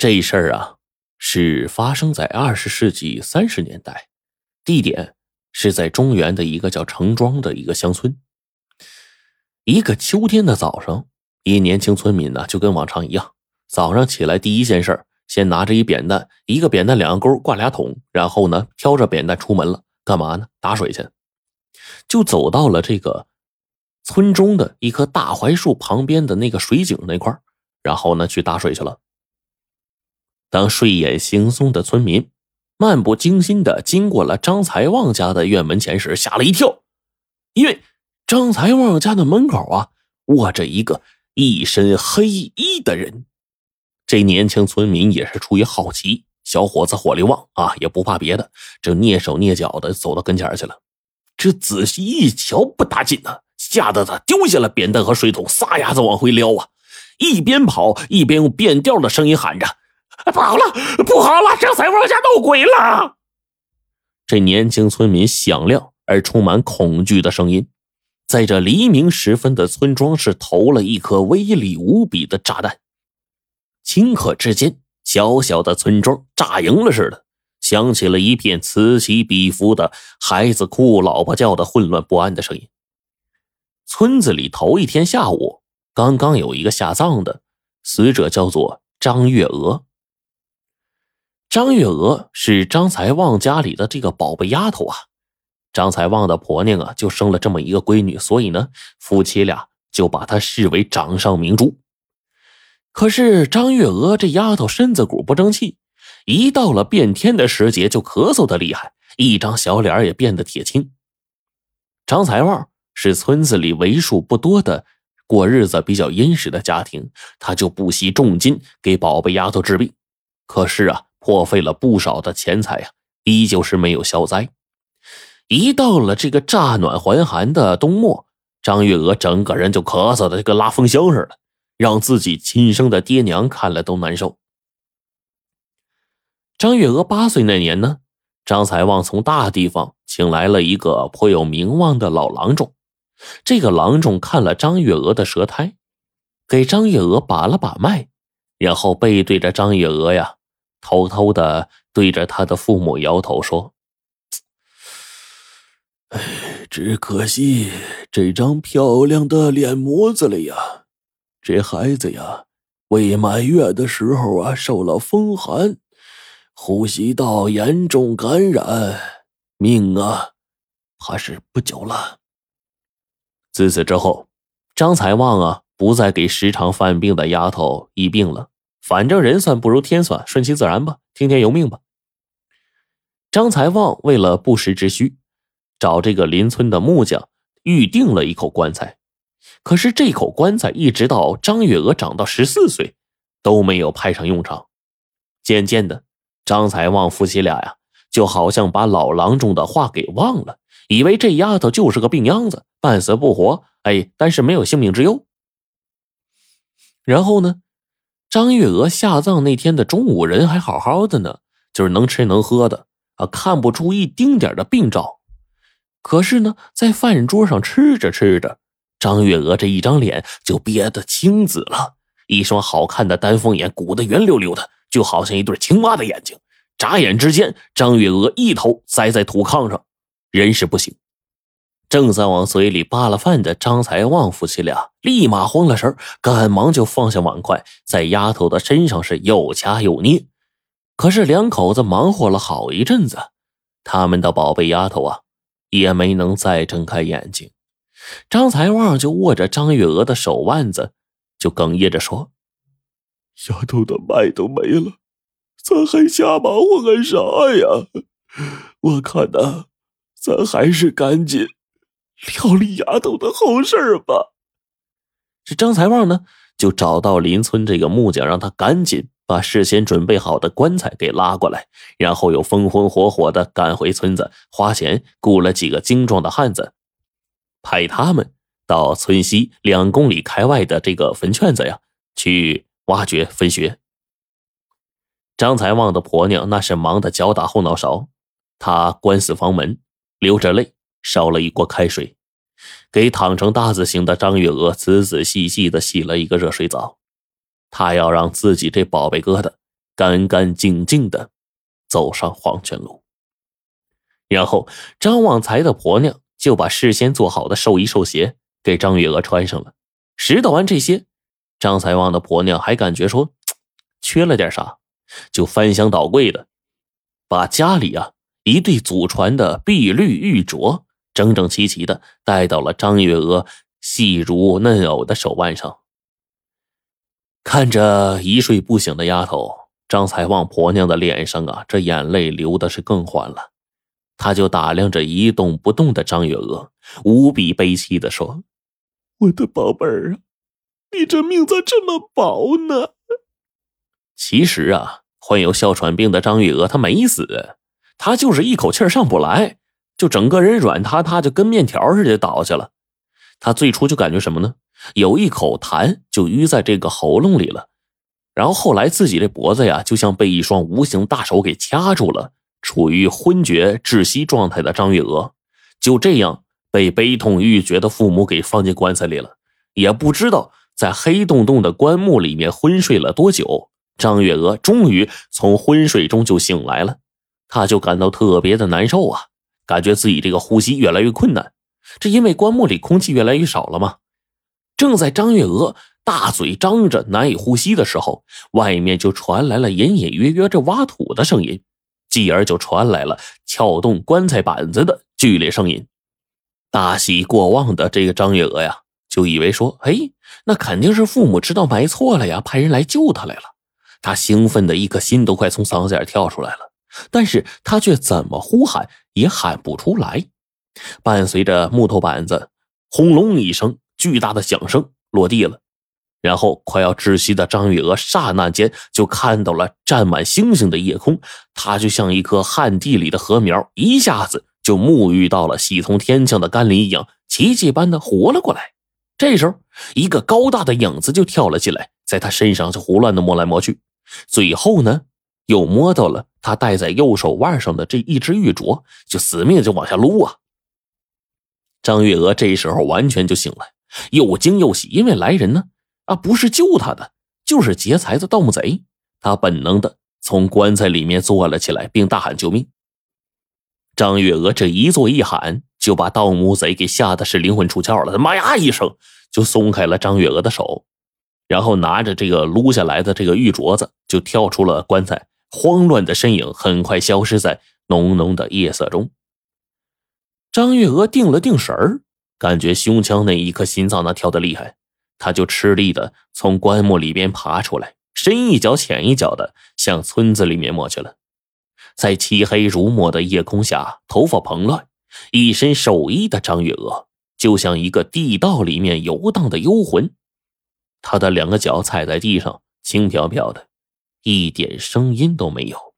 这事儿啊，是发生在二十世纪三十年代，地点是在中原的一个叫城庄的一个乡村。一个秋天的早上，一年轻村民呢，就跟往常一样，早上起来第一件事先拿着一扁担，一个扁担两个钩，挂俩桶，然后呢，挑着扁担出门了。干嘛呢？打水去。就走到了这个村中的一棵大槐树旁边的那个水井那块然后呢，去打水去了。当睡眼惺忪的村民漫不经心的经过了张财旺家的院门前时，吓了一跳，因为张财旺家的门口啊，卧着一个一身黑衣的人。这年轻村民也是出于好奇，小伙子火力旺啊，也不怕别的，就蹑手蹑脚的走到跟前去了。这仔细一瞧，不打紧呢，吓得他丢下了扁担和水桶，撒丫子往回撩啊！一边跑一边用变调的声音喊着：“不好了，不好了，张财旺家闹鬼了！”这年轻村民响亮而充满恐惧的声音，在这黎明时分的村庄是投了一颗威力无比的炸弹。顷刻之间，小小的村庄炸营了似的，响起了一片此起彼伏的孩子哭、老婆叫的混乱不安的声音。村子里头一天下午，刚刚有一个下葬的死者，叫做张月娥。张月娥是张才旺家里的这个宝贝丫头啊。张才旺的婆娘啊，就生了这么一个闺女，所以呢，夫妻俩就把她视为掌上明珠。可是张月娥这丫头身子骨不争气，一到了变天的时节就咳嗽的厉害，一张小脸也变得铁青。张才旺是村子里为数不多的过日子比较殷实的家庭，他就不惜重金给宝贝丫头治病，可是啊，破费了不少的钱财呀，依旧是没有消灾。一到了这个乍暖还寒的冬末，张月娥整个人就咳嗽的跟拉风箱似的。让自己亲生的爹娘看了都难受。张月娥八岁那年呢，张财旺从大地方请来了一个颇有名望的老郎中。这个郎中看了张月娥的舌苔，给张月娥把了把脉，然后背对着张月娥呀，偷偷的对着他的父母摇头说：“哎，只可惜这张漂亮的脸模子了呀。”这孩子呀，未满月的时候啊，受了风寒，呼吸道严重感染，命啊，怕是不久了。自此之后，张财旺啊，不再给时常犯病的丫头医病了。反正人算不如天算，顺其自然吧，听天由命吧。张财旺为了不时之需，找这个邻村的木匠预定了一口棺材。可是这口棺材一直到张月娥长到十四岁，都没有派上用场。渐渐的，张财旺夫妻俩呀，就好像把老郎中的话给忘了，以为这丫头就是个病秧子，半死不活。哎，但是没有性命之忧。然后呢，张月娥下葬那天的中午，人还好好的呢，就是能吃能喝的啊，看不出一丁点的病兆。可是呢，在饭桌上吃着吃着。张月娥这一张脸就憋得青紫了，一双好看的丹凤眼鼓得圆溜溜的，就好像一对青蛙的眼睛。眨眼之间，张月娥一头栽在土炕上，人事不省。正在往嘴里扒拉饭的张才旺夫妻俩立马慌了神，赶忙就放下碗筷，在丫头的身上是又掐又捏。可是两口子忙活了好一阵子，他们的宝贝丫头啊，也没能再睁开眼睛。张才旺就握着张月娥的手腕子，就哽咽着说：“丫头的脉都没了，咱还瞎忙活干啥呀？我看呐，咱还是赶紧料理丫头的后事儿吧。”这张财旺呢，就找到邻村这个木匠，让他赶紧把事先准备好的棺材给拉过来，然后又风风火火的赶回村子，花钱雇了几个精壮的汉子。派他们到村西两公里开外的这个坟圈子呀，去挖掘坟穴。张财旺的婆娘那是忙得脚打后脑勺，她关死房门，流着泪烧了一锅开水，给躺成大字形的张月娥仔仔细细的洗了一个热水澡。她要让自己这宝贝疙瘩干干净净的走上黄泉路。然后张旺财的婆娘就把事先做好的寿衣寿鞋给张月娥穿上了。拾掇完这些，张才旺的婆娘还感觉说缺了点啥，就翻箱倒柜的把家里啊一对祖传的碧绿玉镯整整齐齐的戴到了张月娥细如嫩藕的手腕上。看着一睡不醒的丫头，张才旺婆娘的脸上啊，这眼泪流的是更欢了。他就打量着一动不动的张月娥，无比悲戚的说：“我的宝贝儿啊，你这命咋这么薄呢？”其实啊，患有哮喘病的张月娥她没死，她就是一口气上不来，就整个人软塌塌，就跟面条似的倒下了。他最初就感觉什么呢？有一口痰就淤在这个喉咙里了，然后后来自己的脖子呀，就像被一双无形大手给掐住了，处于昏厥窒息状态的张月娥，就这样被悲痛欲绝的父母给放进棺材里了。也不知道在黑洞洞的棺木里面昏睡了多久，张月娥终于从昏睡中就醒来了，她就感到特别的难受啊，感觉自己这个呼吸越来越困难，这因为棺木里空气越来越少了吗？正在张月娥大嘴张着难以呼吸的时候，外面就传来了隐隐约约这挖土的声音，继而就传来了撬动棺材板子的剧烈声音。大喜过望的这个张月娥呀，就以为说：“哎，那肯定是父母知道埋错了呀，派人来救她来了。”她兴奋的一颗心都快从嗓子眼跳出来了，但是他却怎么呼喊也喊不出来。伴随着木头板子轰隆一声。巨大的响声落地了，然后快要窒息的张玉娥刹那间就看到了占满星星的夜空，她就像一棵旱地里的禾苗，一下子就沐浴到了喜从天降的甘霖一样，奇迹般的活了过来。这时候，一个高大的影子就跳了进来，在他身上就胡乱的摸来摸去，最后呢，又摸到了他戴在右手腕上的这一只玉镯，就死命就往下撸啊。张月娥这时候完全就醒了。又惊又喜，因为来人呢，啊，不是救他的，就是劫财的盗墓贼。他本能的从棺材里面坐了起来，并大喊救命。张月娥这一坐一喊，就把盗墓贼给吓得是灵魂出窍了。他妈呀一声就松开了张月娥的手，然后拿着这个撸下来的这个玉镯子，就跳出了棺材。慌乱的身影很快消失在浓浓的夜色中。张月娥定了定神儿。感觉胸腔那一颗心脏那跳得厉害，她就吃力的从棺木里边爬出来，深一脚浅一脚的向村子里面摸去了。在漆黑如墨的夜空下，头发蓬乱、一身寿衣的张月娥，就像一个地道里面游荡的幽魂。她的两个脚踩在地上，轻飘飘的，一点声音都没有。